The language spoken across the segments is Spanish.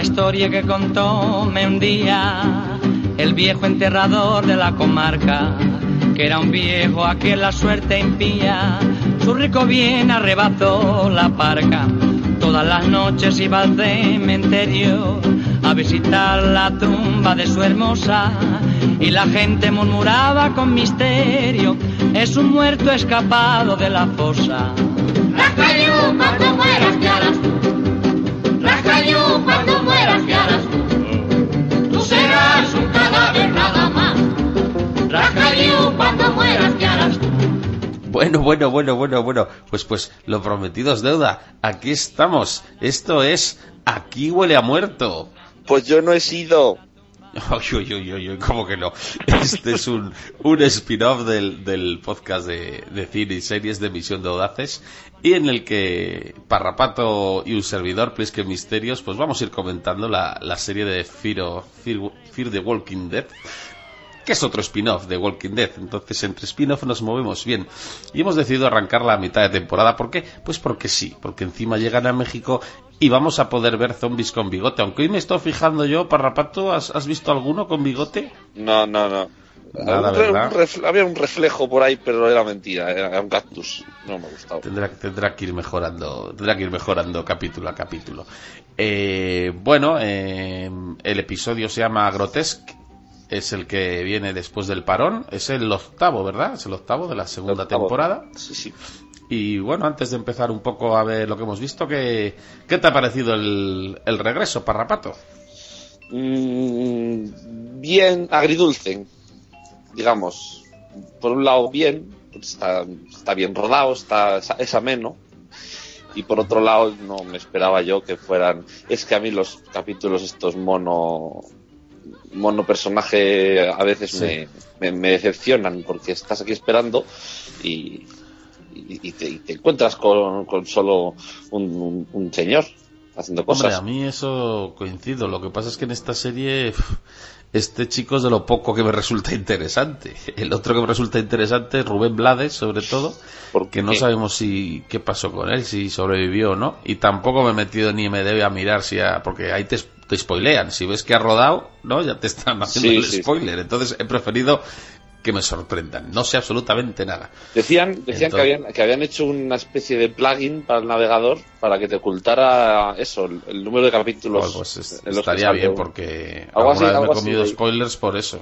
La historia que contóme un día el viejo enterrador de la comarca, que era un viejo a quien la suerte impía, su rico bien arrebató la parca. Todas las noches iba al cementerio a visitar la tumba de su hermosa y la gente murmuraba con misterio, es un muerto escapado de la fosa. Cuando mueras, ¿qué harás tú? Tú serás un cadáver nada más. Rascayú, cuando mueras, ¿qué harás tú? Bueno, bueno, bueno, bueno, bueno. Pues, pues, lo prometido es deuda. Aquí estamos. Esto es Aquí huele a muerto. Pues yo no he sido. Uy, uy, uy, uy, ¿cómo que no? Este es un, un spin-off del, del podcast de, cine y series de Misión de Audaces y en el que Parrapato y un servidor, que Misterios, pues vamos a ir comentando la, la serie de Fear, Fear, Fear the Walking Dead que es otro spin-off de Walking Dead. Entonces, entre spin-off nos movemos bien. Y hemos decidido arrancar la mitad de temporada. ¿Por qué? Pues porque sí, porque encima llegan a México y vamos a poder ver zombies con bigote. Aunque hoy me estoy fijando yo, Parrapato, ¿has, has visto alguno con bigote? No, no, no. Nada, Un había un reflejo por ahí, pero era mentira, era un cactus. No me ha gustado. Tendrá, tendrá que ir mejorando, tendrá que ir mejorando capítulo a capítulo. Eh, bueno, eh, el episodio se llama Grotesque, es el que viene después del parón, es el octavo, ¿verdad? Es el octavo de la segunda Octavo. temporada. Sí, sí. Y bueno, antes de empezar un poco a ver lo que hemos visto, ¿qué, qué te ha parecido el, el regreso, Parrapato? Mm, bien agridulce, digamos. Por un lado, bien, está, está bien rodado, está, es ameno. Y por otro lado, no me esperaba yo que fueran. Es que a mí los capítulos estos mono. mono personaje a veces Sí. me, me, me decepcionan porque estás aquí esperando y, y, y te, y te encuentras con, con solo un, un- un señor haciendo Hombre, cosas. a mí eso coincido. Lo que pasa es que en esta serie este chico es de lo poco que me resulta interesante. El otro que me resulta interesante es Rubén Blades, sobre todo, porque no sabemos si qué pasó con él, si sobrevivió o no. Y tampoco me he metido ni me debe a mirar si ha- porque ahí te, te spoilean. Si ves que ha rodado, ¿no? Ya te están haciendo Sí, el sí, spoiler. Entonces he preferido que me sorprendan. No sé absolutamente nada. Decían, decían que, habían, que habían hecho una especie de plugin para el navegador para que te ocultara eso, el, el número de capítulos. Bueno, pues es- en los que estaría bien porque Algo alguna así, vez me he comido así. spoilers por eso.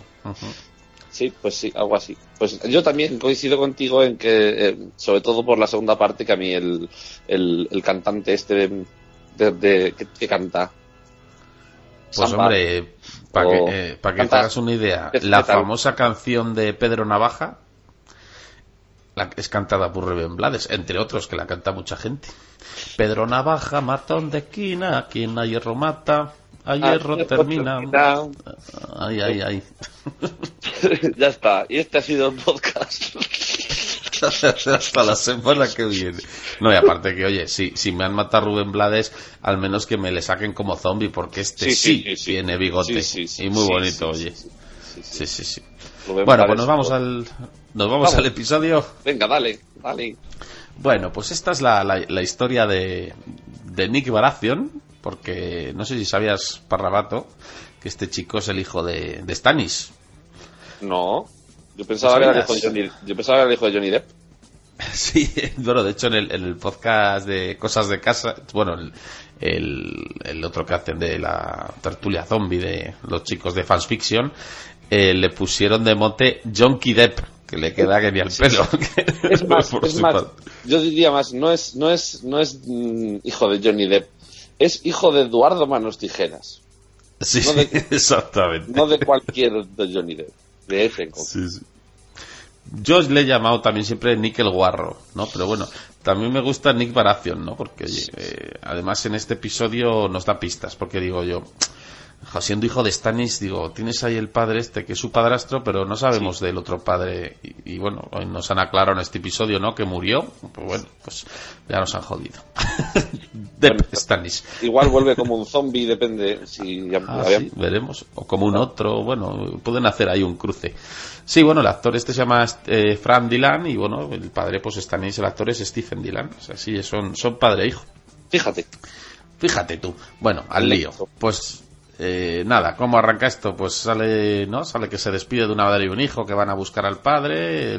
Sí, pues sí, algo así. Pues yo también coincido contigo en que, eh, sobre todo por la segunda parte, que a mí el, el, el cantante este de, de- de- que, que canta. Pues Samba, hombre, para que, eh, pa' que te hagas una idea, ¿qué- la famosa canción de Pedro Navaja la, es cantada por Rubén Blades, entre otros que la canta mucha gente. Pedro Navaja, matón de esquina, quien a hierro mata, a hierro Ah, termina. termina. Ay, ay, ay. ya está. Y este ha sido el podcast. Hasta la semana que viene. No, y aparte que, oye, si, si me han matado a Rubén Blades, al menos que me le saquen como zombie, porque este Sí, tiene bigote. Sí, y muy bonito, oye. sí, sí, Sí. Rubén Bueno, Blades, pues nos vamos al, nos vamos Vamos. al episodio. Venga, dale, dale. Bueno, pues esta es la, la, la historia de, de Nick Baratheon, porque no sé si sabías, Parrabato, que este chico es el hijo de, de Stannis. No. Yo pensaba, que era el hijo de. Johnny, yo pensaba que era el hijo de Johnny Depp. Sí, bueno, de hecho en el, en el podcast de Cosas de Casa, bueno, el, el, el otro que hacen de la tertulia zombie de los chicos de Fans Fiction, eh, le pusieron de mote Jonky Depp, que le queda genial pelo. Es más, Por es más, yo diría más, no es, no es, no es mm, hijo de Johnny Depp, es hijo de Eduardo Manos Tijeras. Sí, No de- exactamente. No de cualquier de Johnny Depp, de ese. Sí, sí. Yo le he llamado también siempre Nick el Guarro, ¿no? Pero bueno, también me gusta Nick Baratheon, ¿no? Porque, oye, eh, además en este episodio nos da pistas, porque digo yo, siendo hijo de Stannis, digo, tienes ahí el padre este que es su padrastro, pero no sabemos del otro padre. Y, y bueno, hoy nos han aclarado en este episodio, ¿no? Que murió. Pues bueno, pues ya nos han jodido. de Bueno, Stannis. Igual vuelve como un zombie, depende si ya Ah, había- sí, veremos. O como un otro, bueno, pueden hacer ahí un cruce. Sí, bueno, el actor este se llama eh, Fran Dylan y bueno, el padre pues Stannis, el actor es Stephen Dylan. O sea, sí, son, son padre e hijo. Fíjate, Fíjate tú. Bueno, al lío. Pues eh, nada, ¿cómo arranca esto? Pues sale, ¿no? Sale que se despide de una madre y un hijo que van a buscar al padre.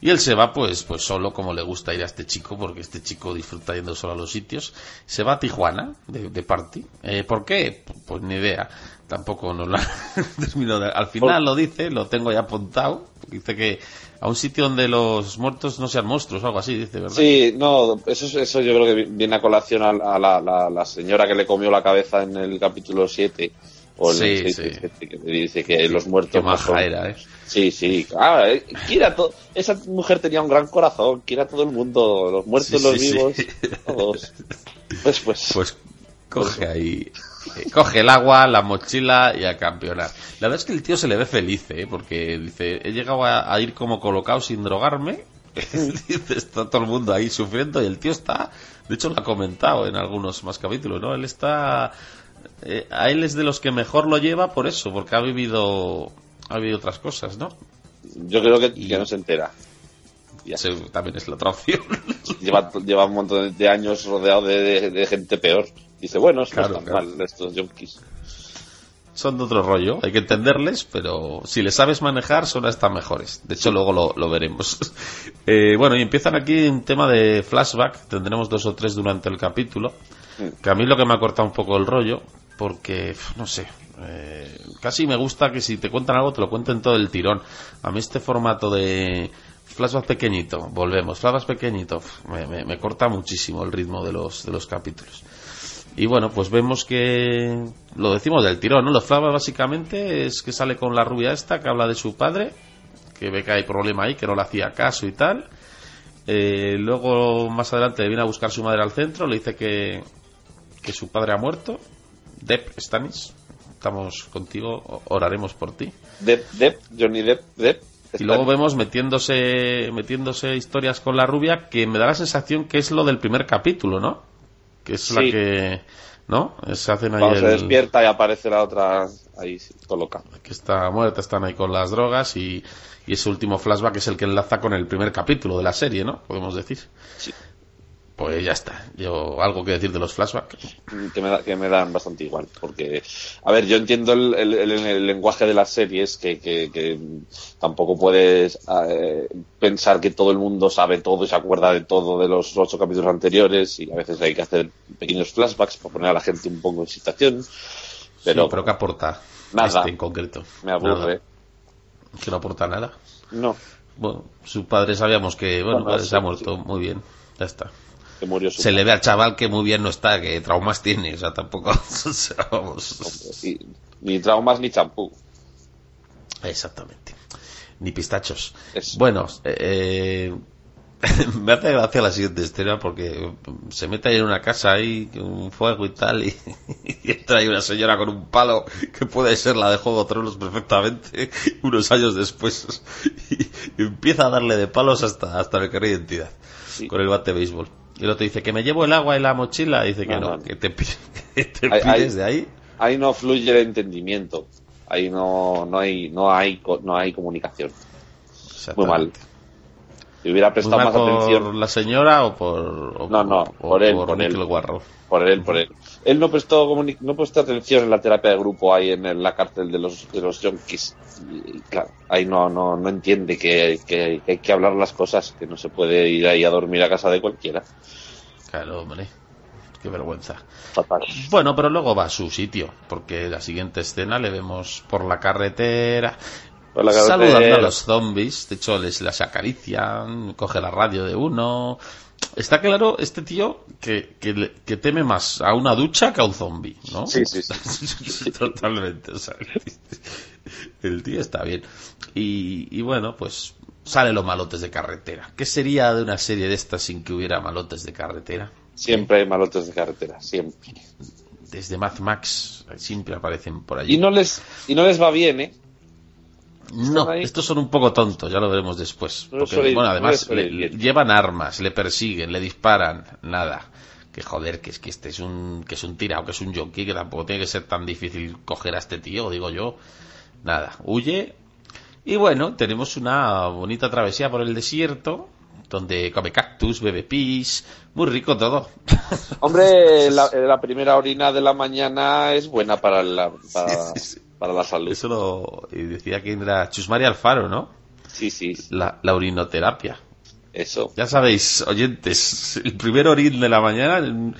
y él se va, pues, pues solo como le gusta ir a este chico, porque este chico disfruta yendo solo a los sitios. Se va a Tijuana, de, de party. Eh, ¿Por qué? Pues ni idea. Tampoco nos de- Al final lo dice, lo tengo ya apuntado. Dice que a un sitio donde los muertos no sean monstruos o algo así, dice, ¿verdad? Sí, no, eso, es- eso yo creo que viene a colación a, a la, la- la señora que le comió la cabeza en el capítulo 7. O en el Sí, 6, sí. que le dice que los muertos. Qué no son- maja era, ¿eh? Sí, sí. Ah, eh, quiere a to- esa mujer tenía un gran corazón, quiere a todo el mundo, los muertos, Sí, los vivos, todos. Pues, pues, Pues coge ahí, eh, coge el agua, la mochila y a campeonar. La verdad es que el tío se le ve feliz, ¿eh? porque dice, he llegado a, a ir como colocado sin drogarme. dice, está todo el mundo ahí sufriendo y el tío está, de hecho lo ha comentado en algunos más capítulos, ¿no? Él está, eh, a él es de los que mejor lo lleva por eso, porque ha vivido, ha vivido otras cosas, ¿no? yo creo que, que no se entera. Ya. Ese también es la otra opción. Lleva, lleva un montón de años rodeado de, de- de gente peor. Dice, bueno, esto Claro, está claro. mal, estos junkies. son de otro rollo, hay que entenderles, pero si les sabes manejar son hasta mejores. De hecho, luego lo, lo veremos. Eh, bueno, y empiezan aquí un tema de flashback, tendremos dos o tres durante el capítulo, que a mí lo que me ha cortado un poco el rollo, porque, no sé, eh, casi me gusta que si te cuentan algo te lo cuenten todo el tirón. A mí este formato de flashback pequeñito, volvemos, flashback pequeñito, me, me- me corta muchísimo el ritmo de los, de los capítulos. Y bueno, pues vemos que lo decimos del tirón, ¿no? Los flashbacks básicamente es que sale con la rubia esta que habla de su padre, que ve que hay problema ahí, que no le hacía caso y tal. Eh, luego más adelante viene a buscar su madre al centro, le dice que, que su padre ha muerto. Depp, Stanis, estamos contigo, oraremos por ti. Depp, Depp, Johnny Depp, Depp. Y luego vemos metiéndose, metiéndose historias con la rubia que me da la sensación que es lo del primer capítulo, ¿no? Que es la que, ¿no? Se hacen ahí Cuando se despierta y aparece la otra ahí colocada. que está muerta, están ahí con las drogas y, y ese último flashback es el que enlaza con el primer capítulo de la serie, ¿no? Podemos decir. Sí. Pues ya está. Yo algo que decir de los flashbacks. que me, da- que me dan bastante igual. Porque, a ver, yo entiendo el, el- el- el lenguaje de las series, que, que- que tampoco puedes eh, pensar que todo el mundo sabe todo y se acuerda de todo de los ocho capítulos anteriores, y a veces hay que hacer pequeños flashbacks para poner a la gente un poco en situación. Pero, Sí, pero que aporta Nada. este en concreto. me aburre. Nada. Que no aporta nada. No, Bueno, su padre sabíamos que, bueno, Bueno, padre sí, se ha sí. muerto muy bien. Ya está. Que murió su Se le ve al chaval que muy bien no está, que traumas tiene, o sea, tampoco. o sea, vamos. y- ni traumas ni champú. Exactamente. Ni pistachos. Bueno, eh, me hace gracia la siguiente escena porque se mete ahí en una casa ahí, un fuego y tal, y, y entra ahí una señora con un palo que puede ser la de Juego de Tronos perfectamente, unos años después, y empieza a darle de palos hasta, hasta el que identidad, Sí. con el bate de béisbol. Y el otro dice que me llevo el agua y la mochila, y dice que No, no, no. que te, pi- que te Hay- hay- pides de ahí. Ahí no fluye el entendimiento. Ahí no, no hay, no hay, no hay comunicación. Muy mal. Si hubiera prestado más por atención la señora o por o No, no, por él, por él. por él, por él. Él no prestó no prestó atención en la terapia de grupo ahí en, la cárcel de los de los yonkis. Y, claro, ahí no, no, no entiende que, que- que hay que hablar las cosas, que no se puede ir ahí a dormir a casa de cualquiera. Claro, hombre. Qué vergüenza. Fatal. Bueno, pero luego va a su sitio, porque la siguiente escena le vemos Por la carretera. Saludando a los zombies. De hecho, les las acarician, coge la radio de uno, está claro este tío que, que, que teme más a una ducha que a un zombie, ¿no? Sí, sí, sí. Totalmente. o sea, el tío está bien. Y, y bueno, pues sale los malotes de carretera. ¿Qué sería de una serie de estas sin que hubiera malotes de carretera? Siempre hay malotes de carretera, siempre. Desde Mad Max siempre aparecen por allí. Y no les, y no les va bien, ¿eh? No, ahí. estos son un poco tontos, ya lo veremos después. No Porque, bueno, no además le- llevan armas, le persiguen, le disparan, nada. Que joder, que es que este es un que es un tirado, que es un jockey, que tampoco tiene que ser tan difícil coger a este tío, digo yo. Nada, huye. Y bueno, tenemos una bonita travesía por el desierto, donde come cactus, bebe pis, muy rico todo. Hombre, la, la primera orina de la mañana es buena para la, para, Sí, sí, sí. Para la salud. Eso lo decía que era Chus María Alfaro, ¿no? Sí, sí, La, la urinoterapia. eso. Ya sabéis, oyentes, el primer orín de la mañana,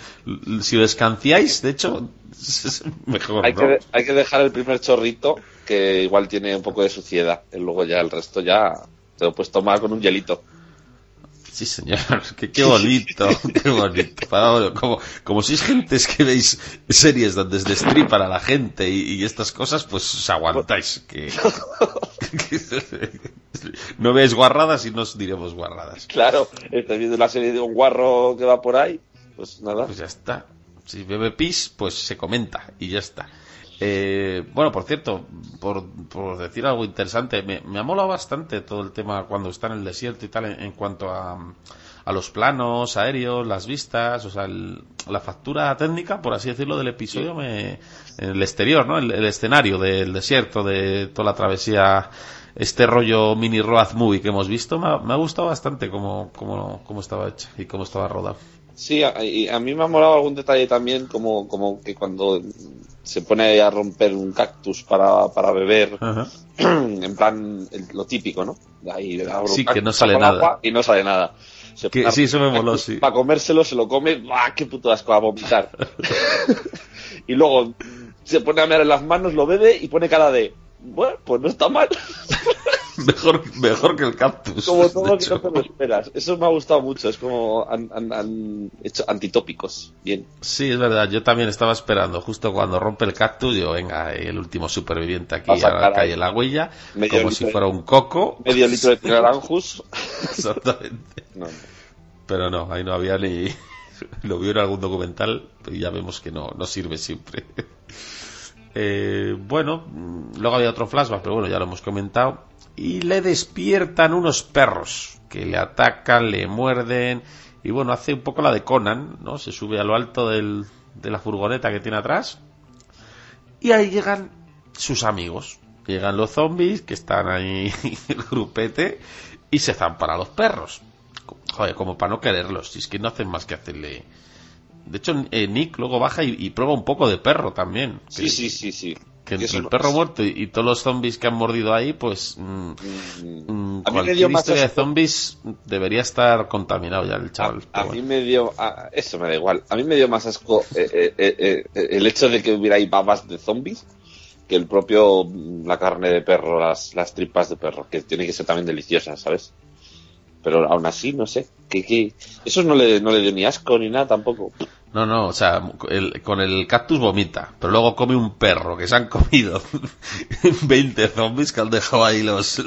si lo escanciáis, de hecho, es mejor, Hay ¿no? que, hay que dejar el primer chorrito, que igual tiene un poco de suciedad. Y luego ya el resto ya te lo puedes tomar con un hielito. Sí, señor, que qué bonito, qué bonito. Como, como sois gentes que veis series donde se destripan a la gente y, y estas cosas, pues os aguantáis. Que, que- no veáis guarradas y no os diremos guarradas. Claro, estás viendo la serie de un guarro que va por ahí. Pues nada. Pues ya está. Si bebe pis, pues se comenta y ya está. Eh, bueno, por cierto, por, por decir algo interesante, me, me ha molado bastante todo el tema cuando está en el desierto y tal en, en cuanto a, a los planos aéreos, las vistas, o sea, el- la factura técnica, por así decirlo, del episodio, me, el exterior, ¿no? El, el escenario del desierto, de toda la travesía, este rollo mini road movie que hemos visto, me ha, me ha gustado bastante cómo, cómo, cómo estaba hecho y cómo estaba rodado. Sí, a, y a mí me ha molado algún detalle también, como, como que cuando se pone a romper un cactus para, para beber, Ajá. en plan el- lo típico, ¿no? Ahí abro Sí, que no sale nada. Y no sale nada. Se Que- sí, eso me moló, sí. Para comérselo, se lo come, ¡buah, qué puto asco a vomitar! y luego se pone a mirar en las manos, lo bebe y pone cara de, bueno, pues no está mal. Mejor, mejor que el cactus. como todo que hecho. no te lo esperas. Eso me ha gustado mucho, es como han, han- han hecho antitópicos. Bien. Sí, es verdad. Yo también estaba esperando. Justo cuando rompe el cactus, yo, venga, el último superviviente aquí, a sacar ahora cae ahí en la huella, medio como si fuera un coco. Medio litro de naranjus. Exactamente. No, no. Pero no, ahí no había ni. Lo vio en algún documental y ya vemos que no, no sirve siempre. Eh, bueno, mm, luego había otro flashback, pero bueno, ya lo hemos comentado. Y le despiertan unos perros que le atacan, le muerden. Y bueno, hace un poco la de Conan, ¿no? Se sube a lo alto del- de la furgoneta que tiene atrás. Y ahí llegan sus amigos. Llegan los zombies que están ahí, el grupete, y se zampan a los perros. Joder, como para no quererlos, si es que no hacen más que hacerle. De hecho, eh, Nick luego baja y, y prueba un poco de perro también. Sí, Que- sí, sí, sí. Que entre el perro muerto y, y todos los zombies que han mordido ahí, pues. mm, Mm, mm, A cualquier historia de zombies debería estar contaminado ya el A, chaval. a pero mí me dio. a- eso me da igual. A mí me dio más asco eh, eh, eh, eh, el hecho de que hubiera ahí babas de zombies que el propio. mm, la carne de perro, las, las tripas de perro, que tiene que ser también deliciosas, ¿sabes? Pero aún así, no sé. Que, que... Eso no le, no le dio ni asco ni nada tampoco. No, no, o sea, el- con el cactus vomita, pero luego come un perro que se han comido 20 zombies que han dejado ahí los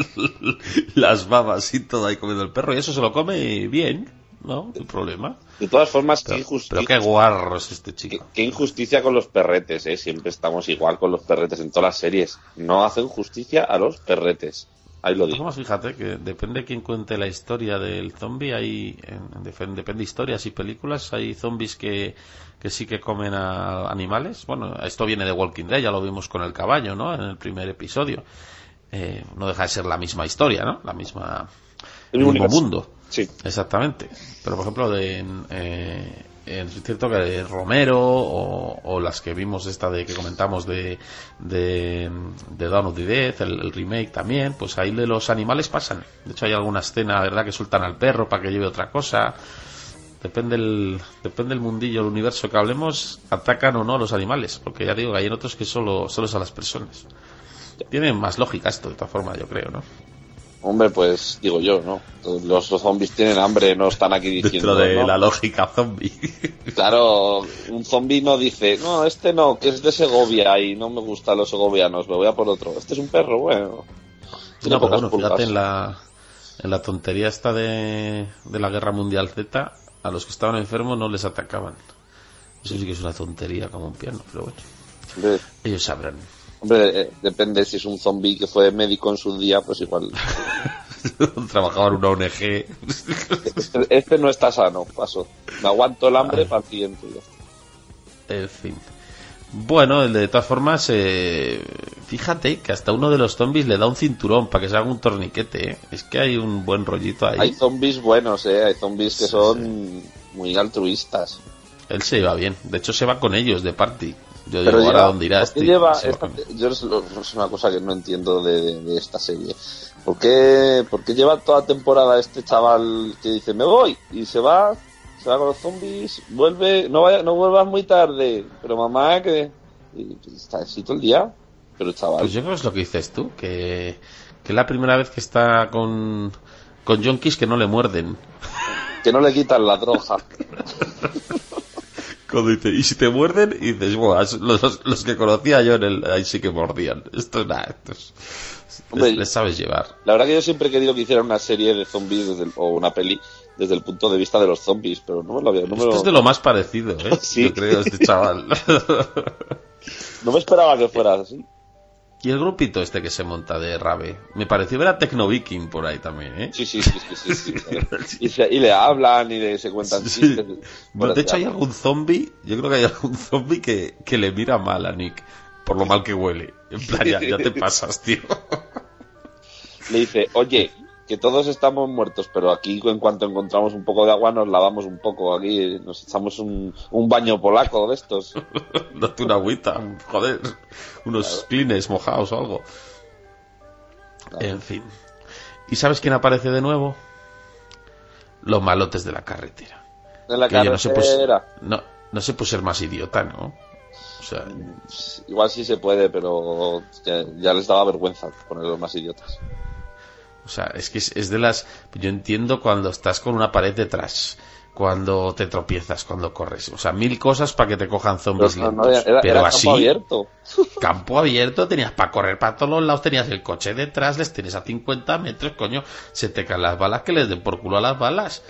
las babas y todo ahí comiendo el perro y eso se lo come bien, ¿no? No problema. De todas formas, qué Pero, injusticia. pero qué guarro es este Qué, chico. qué injusticia con los perretes, ¿eh? Siempre estamos igual con los perretes en todas las series. No hacen justicia a los perretes. Ahí lo digo. formas, fíjate que depende de quién cuente la historia del zombie, hay, en- depende de historias y películas, hay zombies que, que sí que comen a animales. Bueno, esto viene de Walking Dead, ya lo vimos con el caballo, ¿no? En el primer episodio. Eh, no deja de ser la misma historia, ¿no? La misma, El el mismo universo. mundo. Sí. Exactamente. Pero, por ejemplo, de, en, eh, es cierto que Romero o, las que vimos esta de que comentamos de, de, de of the Dead, el, remake también, pues ahí de los animales pasan. De hecho, hay alguna escena, ¿verdad?, que sueltan al perro para que lleve otra cosa. Depende el, depende el mundillo, el universo que hablemos, atacan o no los animales. Porque ya digo hay en otros que solo, solo es a las personas. Tiene más lógica esto, de todas formas, yo creo, ¿no? Hombre, pues digo yo, ¿no? Los, los zombies tienen hambre, no están aquí diciendo. Dentro de ¿no? la lógica zombie. Claro, un zombie no dice, no, este no, que es de Segovia y no me gustan los segovianos, me voy a por otro. Este es un perro, bueno. Tiene No, pero pocas bueno, pulgas. fíjate en la, en la tontería esta de, de la Guerra Mundial Z, a los que estaban enfermos no les atacaban. Eso sí que es una tontería como un piano, pero bueno, Hombre, ellos sabrán. hombre, eh, depende si es un zombie que fue médico en su día, pues igual. Trabajaba en una ONG. Este, este no está sano, paso. Me aguanto el hambre para el siguiente. En fin. Bueno, de, todas formas, eh, fíjate que hasta uno de los zombies le da un cinturón para que se haga un torniquete. ¿eh? Es que hay un buen rollito ahí. Hay zombies buenos, ¿eh? Hay zombies que Sí, son muy altruistas. Él se iba bien. De hecho, se va con ellos de party. Yo Pero digo, ahora dónde irá ¿por qué este. lleva esta- yo es, lo- es una cosa que no entiendo de, de- de esta serie. ¿Por qué, por qué lleva toda temporada este chaval que dice me voy y se va, se va con los zombies, vuelve, no vaya, no vuelvas muy tarde, pero mamá que y está así todo el día, pero chaval, Pues yo creo que es lo que dices tú, que, que es la primera vez que está con, con yonkis que no le muerden. que no le quitan la droga. Cuando dice, y si te muerden, y dices, "Buah, es- los, los que conocía yo en el, ahí sí que mordían. Esto es nada, esto es- Hombre, les, les sabes llevar. La verdad que yo siempre he querido que hicieran una serie de zombies desde el- o una peli desde el punto de vista de los zombies, pero no me lo había, no me Esto lo- es de lo más parecido, ¿eh? Sí. Yo creo, este chaval. no me esperaba que fuera así. Y el grupito este que se monta de Rave, me pareció ver a Tecno Viking por ahí también, ¿eh? Sí, sí, sí, sí, sí, sí. Y, se- y le hablan y le, se cuentan chistes. Bueno, de hecho, hay algún zombie, yo creo que hay algún zombie que, que le mira mal a Nick por lo mal que huele. En plan, ya, ya te pasas, tío. Le dice, oye, que todos estamos muertos, pero aquí en cuanto encontramos un poco de agua nos lavamos un poco. Aquí nos echamos un, un baño polaco de estos. Date una agüita, joder. Unos clines mojados o algo. En fin. ¿Y sabes quién aparece de nuevo? Los malotes de la carretera. En la Que oye, no se puede, carretera. no, no se puede ser más idiota, ¿no? O sea, Igual sí se puede, pero ya, ya les daba vergüenza ponerlos más idiotas. O sea, es que es, es de las... Yo entiendo cuando estás con una pared detrás, cuando te tropiezas, cuando corres. O sea, mil cosas para que te cojan zombies no, no, lentos. era, Pero era así, campo abierto. campo abierto, tenías para correr para todos los lados, tenías el coche detrás, les tienes a 50 metros, coño, se te caen las balas, que les den por culo a las balas.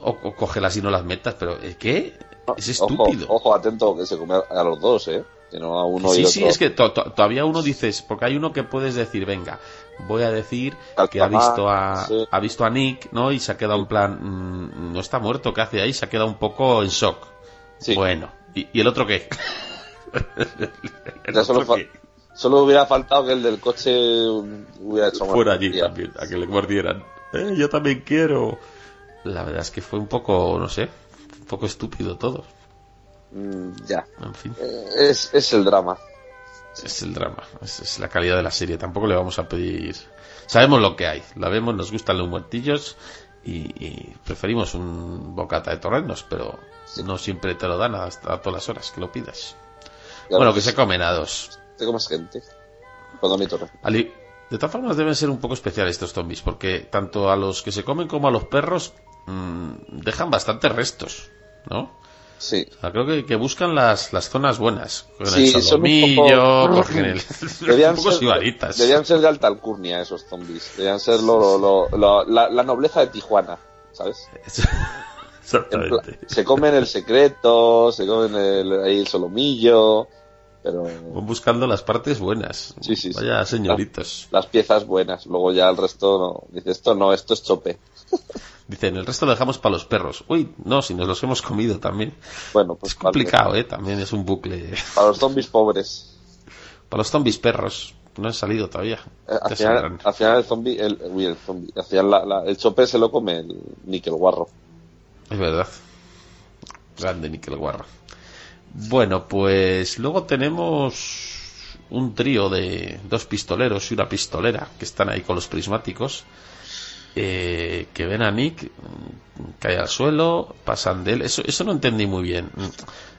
O, o cógelas y no las metas, pero ¿eh, ¿qué? Es Ojo, estúpido. ojo, atento, que se come a, los dos, ¿eh? Que no a uno y Sí, otro. sí, es que to- to- todavía uno dices, porque hay uno que puedes decir, venga, voy a decir que ha visto a, sí. ha visto a Nick, ¿no? Y se ha quedado en plan, mm, no está muerto, ¿qué hace ahí? Se ha quedado un poco en shock. Sí. Bueno, ¿y, y el otro qué? El solo, qué? solo hubiera faltado que el del coche hubiera hecho Fuera allí también, a que le mordieran. Eh, yo también quiero. La verdad es que fue un poco, no sé, un poco estúpido todo. Mm, ya. En fin. Eh, Es, es el drama. Es el drama, es, es la calidad de la serie. Tampoco le vamos a pedir. Sabemos lo que hay, la vemos, nos gustan los muertillos y, y preferimos un bocata de torrenos, pero no siempre te lo dan hasta a todas las horas que lo pidas. Bueno, que se comen a dos. Te comes gente. Perdón, mi torre. Ali- De todas formas, deben ser un poco especiales estos zombies, porque tanto a los que se comen como a los perros mm, dejan bastantes restos, ¿no? Sí. O sea, creo que, que buscan las, las zonas buenas. Cogen Sí, el son un solomillo, poco- cogen el... Debían un poco ser, sibaritas. debían ser de alta alcurnia esos zombies. Debían ser lo, lo- lo- la, la nobleza de Tijuana, ¿sabes? Exactamente. se comen el secreto, se comen el, ahí el solomillo, pero Van buscando las partes buenas. Sí, sí, sí. Vaya señoritos. las piezas buenas. Luego ya el resto no. Dice esto no, esto es chope. Dicen, el resto lo dejamos para los perros. Uy, no, si nos los hemos comido también. Bueno, pues Es complicado, ¿eh? También es un bucle. Para los zombies pobres. Para los zombies perros. No han salido todavía. Eh, Al Ya final, saldrán. al final el zombie, el, uy, el zombie, al final la- la- el chope se lo come el níquel guarro. Es verdad. Grande níquel guarro. Bueno, pues luego tenemos un trío de dos pistoleros y una pistolera que están ahí con los prismáticos. Eh, que ven a Nick, cae al suelo, pasan de él. Eso, eso no entendí muy bien.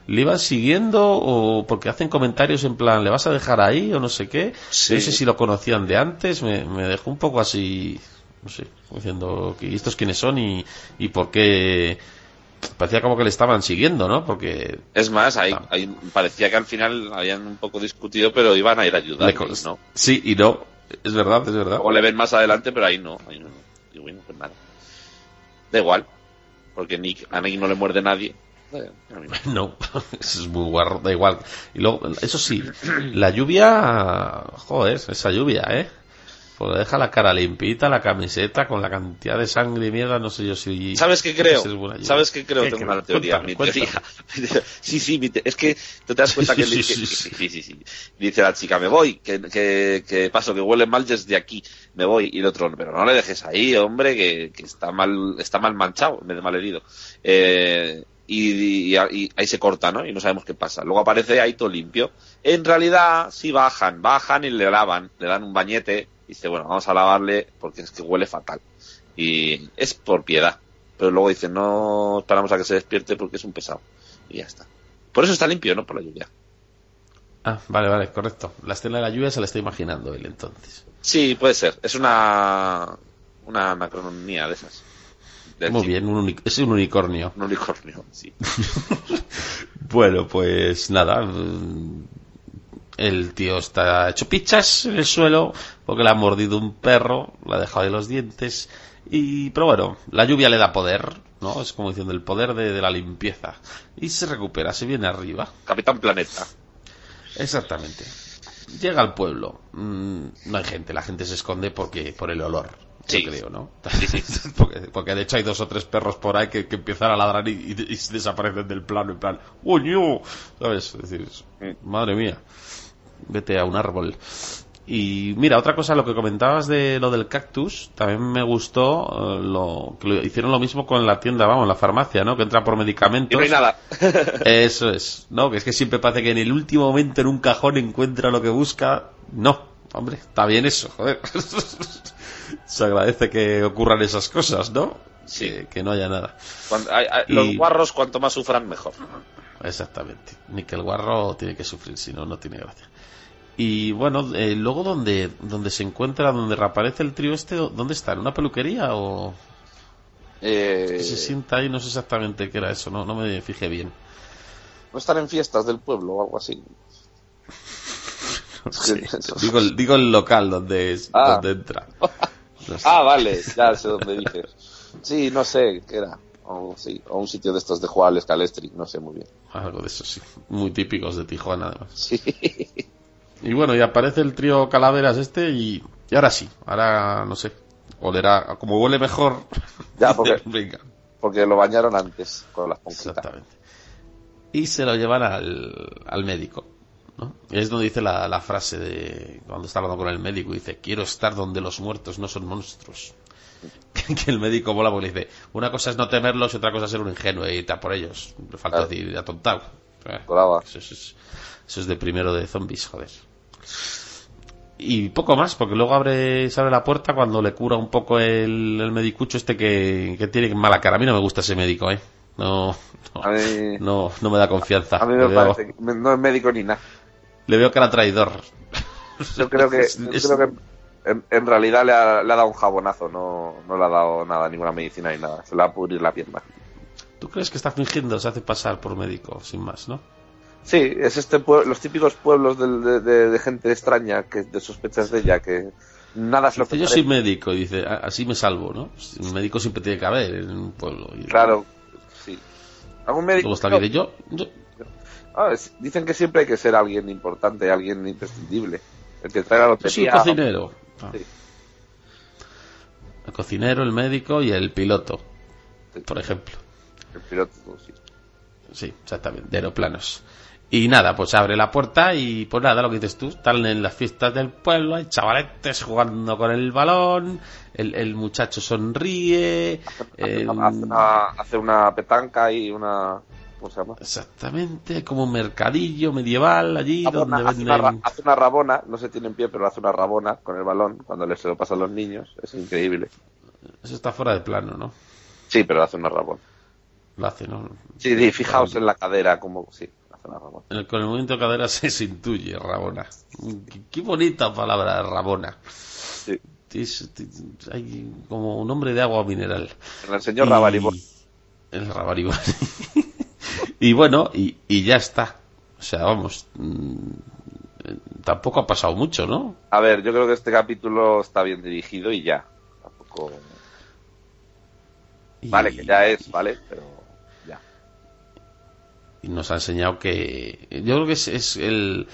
¿Le iban siguiendo o porque hacen comentarios en plan, ¿le vas a dejar ahí o no sé qué? Sí. No sé si lo conocían de antes, me, me dejó un poco así no sé, diciendo, ¿y estos quiénes son y, y por qué? Parecía como que le estaban siguiendo, ¿no? Porque Es más, ahí, Ah. ahí parecía que al final habían un poco discutido, pero iban a ir a ayudar, ¿no? sí y no, es verdad, es verdad. Luego le ven más adelante, pero ahí no, ahí no. Y bueno, pues nada. Da igual, porque Nick, a Nick no le muerde nadie. No, eso es muy guarro, da igual. Y luego, eso sí, la lluvia, joder, esa lluvia, ¿eh? Pues deja la cara limpita, la camiseta, con la cantidad de sangre y mierda, no sé yo si... ¿Sabes qué creo? si. ¿Sabes qué creo? ¿Qué Tengo creo? una teoría. Cuéntame, mi cuéntame. teoría. sí, sí, mi te- es que tú te das cuenta que Sí, le- sí, que- sí, sí, sí, sí. dice la chica, me voy, que, que, que paso, que huele mal desde aquí, me voy. Y el otro, pero no le dejes ahí, hombre, que, que está mal, está mal manchado, en vez de mal herido. Eh, y, y- y ahí se corta, ¿no? Y no sabemos qué pasa. Luego aparece ahí todo limpio. En realidad, sí bajan, bajan y le lavan, le dan un bañete. Dice, bueno, vamos a lavarle porque es que huele fatal. Y es por piedad. Pero luego dice, no esperamos a que se despierte porque es un pesado. Y ya está. Por eso está limpio, no por la lluvia. Ah, vale, vale, correcto. La escena de la lluvia se la está imaginando él entonces. Sí, puede ser. Es una, una anacronía de esas. Del Muy bien, un es un unicornio. Un unicornio, sí. Bueno, pues nada. El tío está hecho pichas en el suelo porque le ha mordido un perro, le ha dejado de los dientes. Y, pero bueno, la lluvia le da poder, ¿no? Es como diciendo el poder de, de la limpieza. Y se recupera, se viene arriba. Capitán Planeta. Exactamente. Llega al pueblo. Mm, no hay gente, la gente se esconde porque por el olor. Sí. Yo creo, ¿no? Porque, porque de hecho hay dos o tres perros por ahí que, que empiezan a ladrar y, y- y desaparecen del plano en plan, ¡Coño! ¿Sabes? Es decir, Mm. madre mía. Vete a un árbol. Y mira, otra cosa, lo que comentabas de lo del cactus, también me gustó eh, lo que lo- hicieron lo mismo con la tienda, vamos, la farmacia, ¿no? Que entra por Y medicamentos. no hay nada. Eso es, ¿no? Que es que siempre parece que en el último momento en un cajón encuentra lo que busca. No, hombre, está bien eso, joder. Se agradece que ocurran esas cosas, ¿no? Sí. Que, que no haya nada. Cuando- hay- hay- Y- Los guarros, cuanto más sufran, mejor. Exactamente. Ni que el guarro tiene que sufrir, si no, no tiene gracia. Y bueno, eh, luego donde, donde se encuentra, donde reaparece el trío este, ¿dónde está? ¿En una peluquería o Eh, se sienta ahí? No sé exactamente qué era eso, no, no me fijé bien. no están en fiestas del pueblo o algo así. Sí. Digo, el- digo el local donde, es- Ah. donde entra. No sé. Ah, vale, ya sé dónde dices. Sí, no sé qué era. O, sí, o un sitio de estos de jugar al Scalestri, no sé muy bien. Algo de eso, sí. Muy típicos de Tijuana, además. Sí. Y bueno, y aparece el trío Calaveras este y, y ahora sí, ahora no sé, olerá, como huele mejor. Ya, porque- Venga, Porque lo bañaron antes con las exactamente. Y se lo llevan al, al médico, ¿no? Y es donde dice la, la frase de cuando está hablando con el médico, dice, quiero estar donde los muertos no son monstruos. que el médico mola porque le dice, una cosa es no temerlos y otra cosa es ser un ingenuo y a por ellos. Le falta Claro. decir, atontado. Eso, es- eso es de primero de zombies, joder. Y poco más, porque luego abre, se abre la puerta cuando le cura un poco el, el medicucho este que, que tiene mala cara. A mí no me gusta ese médico, ¿eh? No, no, mí, no, no me da confianza. a mí me veo, parece que no es médico ni nada. le veo cara traidor. Yo creo que, yo es- creo que en, en realidad le ha, le ha dado un jabonazo, no, no le ha dado nada, ninguna medicina ni nada. Se le va a pudrir la pierna. ¿Tú crees que está fingiendo? Se hace pasar por médico, sin más, ¿no? Sí, es este los típicos pueblos de, de- de gente extraña, que de sospechas de ella, que nada es lo yo soy médico, y dice, "A- así me salvo, ¿no? Un médico siempre tiene que haber en un pueblo. Claro, sí. ¿Algún médico? Está bien. Yo, yo, Ah, es- dicen que siempre hay que ser alguien importante, alguien imprescindible. El que yo soy lotería. el cocinero. Ah. Sí. El cocinero, el médico y el piloto, Sí. por ejemplo. El piloto, sí. Sí, exactamente, de aeroplanos. Y nada, pues abre la puerta y pues nada, lo que dices tú, están en las fiestas del pueblo, hay chavaletes jugando con el balón, el, el muchacho sonríe, Hace, eh, una, hace una- hace una petanca y una. ¿Cómo se llama? exactamente, como un mercadillo medieval allí Rabona, donde hace, una, venden... hace una rabona, no se tiene en pie, pero hace una rabona con el balón cuando le se lo pasa a los niños. Es increíble. Eso está fuera de plano, ¿no? Sí, pero hace una rabona. Lo hace, ¿no? Sí, sí, fijaos en la cadera, como. Sí, rabona. El- con el movimiento de cadera se, intuye, Rabona. Qué, qué bonita palabra, Rabona. Sí. es- hay como un hombre de agua mineral. El señor Y- Rabaribón. El Rabaribón. y bueno, y, y ya está. O sea, vamos. mm, Tampoco ha pasado mucho, ¿no? A ver, yo creo que este capítulo está bien dirigido y ya. Tampoco. Y- Vale, que ya es, ¿vale? Pero. Y nos ha enseñado que yo creo que es, es el,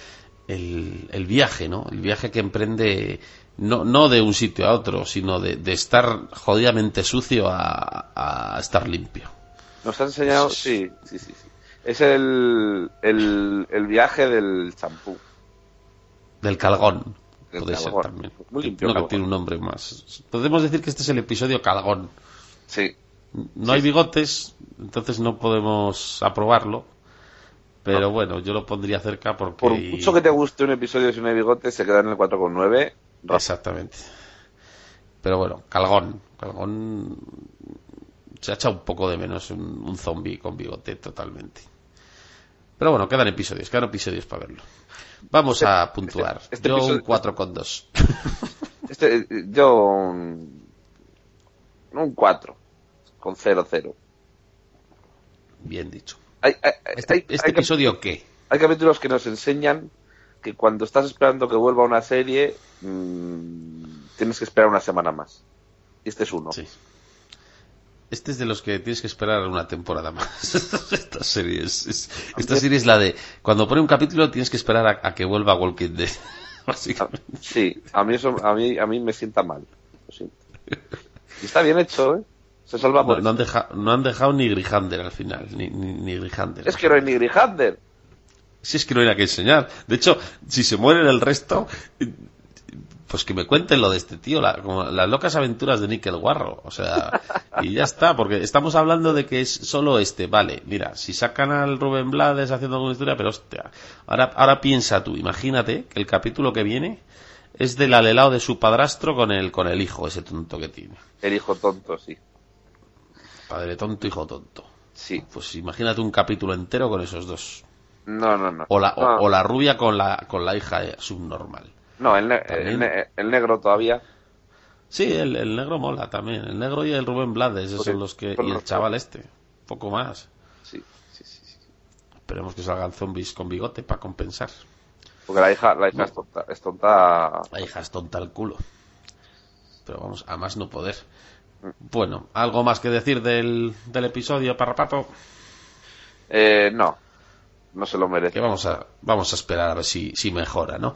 el, el viaje, ¿no? El viaje que emprende no, no de un sitio a otro, sino de, de estar jodidamente sucio a, a estar limpio. Nos ha enseñado, sí, sí, sí. sí. Es el, el, el viaje del champú. Del calgón. Del Puede ser también. Muy limpio no calgón. tiene un nombre más. Podemos decir que este es el episodio calgón. Sí. No hay bigotes, entonces no podemos aprobarlo. Pero bueno, yo lo pondría cerca porque... Por mucho que te guste un episodio sin bigote, se queda en el 4,9. Exactamente. Pero bueno, Calgón. Calgón se ha echado un poco de menos un, un zombie con bigote totalmente. Pero bueno, quedan episodios, quedan episodios para verlo. Vamos a puntuar. este- este Yo un episodio- 4 con 2. Este, yo. Un, un 4. Con 0,0. Bien dicho. Hay, hay, Este, hay- este episodio qué? hay capítulos que nos enseñan que cuando estás esperando que vuelva una serie, mm, tienes que esperar una semana más. Y este es uno. Sí. Este es de los que tienes que esperar una temporada más. esta serie es, es- esta serie es la de cuando pone un capítulo tienes que esperar a, a que vuelva Walking Dead. Ah, Básicamente. Sí, a mí eso a mí a mí me sienta mal. Lo siento. Y está bien hecho, ¿eh? Se salva No, por no han deja- no han dejado ni Grijander al final, ni, ni, ni Grijander. Es que no hay ni Grijander. Si es que no hay nada que enseñar. De hecho, si se mueren el resto, pues que me cuenten lo de este tío, la- como las locas aventuras de Nickel Guarro. O sea, y ya está, porque estamos hablando de que es solo este. Vale, mira, si sacan al Rubén Blades haciendo alguna historia, pero hostia, ahora, ahora piensa tú, imagínate que el capítulo que viene es del alelao de su padrastro con el, con el hijo, ese tonto que tiene. El hijo tonto, sí. Padre tonto, hijo tonto. Sí. Pues imagínate un capítulo entero con esos dos. No, no, no. O la, o- no, o la rubia con la, con la hija eh, subnormal. no, el, ne- el ne- el negro todavía. Sí, el, el negro mola también. El negro y el Rubén Blades, esos son los que. Y el chaval este. Poco más. Sí, sí, sí, sí. Esperemos que salgan zombies con bigote para compensar. Porque la hija, la hija es tonta. Es tonta. La hija es tonta al culo. Pero vamos, a más no poder. Bueno, ¿algo más que decir del, del episodio, Parrapato? Eh, no. No se lo merece. que vamos a, vamos a esperar a ver si, si mejora, ¿no?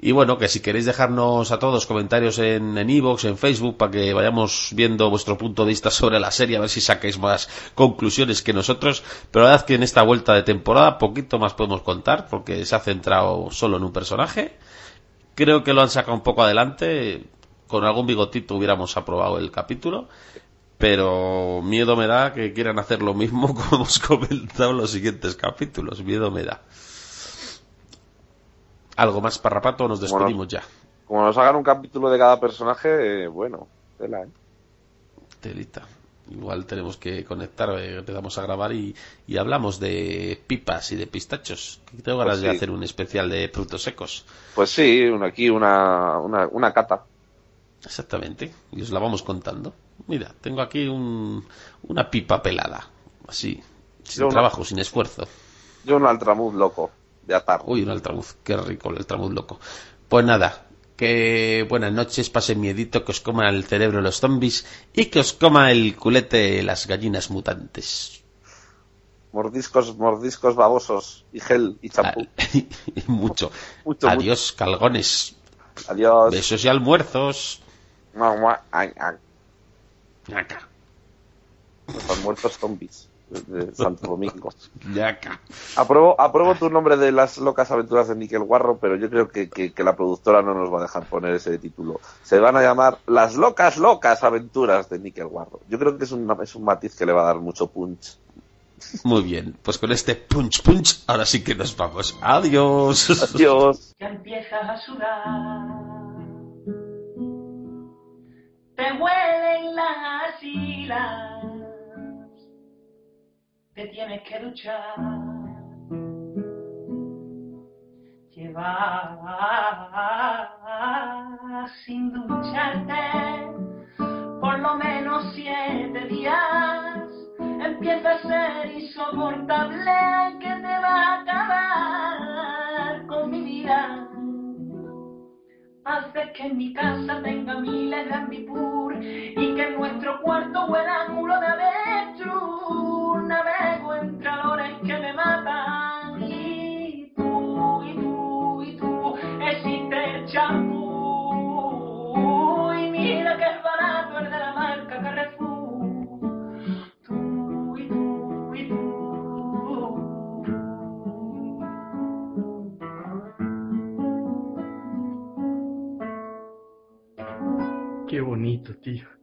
Y bueno, que si queréis dejarnos a todos comentarios en en iVoox, en Facebook, para que vayamos viendo vuestro punto de vista sobre la serie, a ver si saquéis más conclusiones que nosotros. Pero la verdad es que en esta vuelta de temporada poquito más podemos contar, porque se ha centrado solo en un personaje. Creo que lo han sacado un poco adelante. Con algún bigotito hubiéramos aprobado el capítulo. Pero miedo me da que quieran hacer lo mismo como hemos comentado en los siguientes capítulos. Miedo me da. ¿Algo más, Parrapato? o Nos Bueno. despedimos ya. Como nos hagan un capítulo de cada personaje, eh, bueno. tela, ¿eh? Telita. Igual tenemos que conectar, eh, empezamos a grabar y, y hablamos de pipas y de pistachos. Tengo ganas Pues de hacer un especial de frutos secos. Pues sí, aquí una, una, una cata. Exactamente. Y os la vamos contando. Mira, tengo aquí un, una pipa pelada. Así. Sin Yo una- trabajo, sin esfuerzo. Yo un altramuz loco. De atar. Uy, un altramuz, qué rico el altramuz loco. Pues nada, que buenas noches, pasen miedito, que os coma el cerebro los zombies y que os coma el culete las gallinas mutantes. Mordiscos, mordiscos babosos. Y gel y champú. Y mucho. Mucho, Adiós, calgones. Adiós. Besos y almuerzos. Ñaca, Los muertos zombies. De Santo Domingo. ñaca. Apruebo, apruebo tu nombre de las locas aventuras de Nickel Guarro, pero yo creo que, que- que la productora no nos va a dejar poner ese título. Se van a llamar Las locas, locas aventuras de Nickel Guarro. Yo creo que es un, es un matiz que le va a dar mucho punch. Muy bien, pues con este punch punch, ahora sí que nos vamos. Adiós. Adiós. ya empiezas a sudar te huelen las hilas, te tienes que duchar, Llevas sin ducharte por lo menos siete días, empieza a ser insoportable que hace que en mi casa tenga miles de ambipur y que nuestro cuarto huela nulo de avestruz. qué bonito, tío.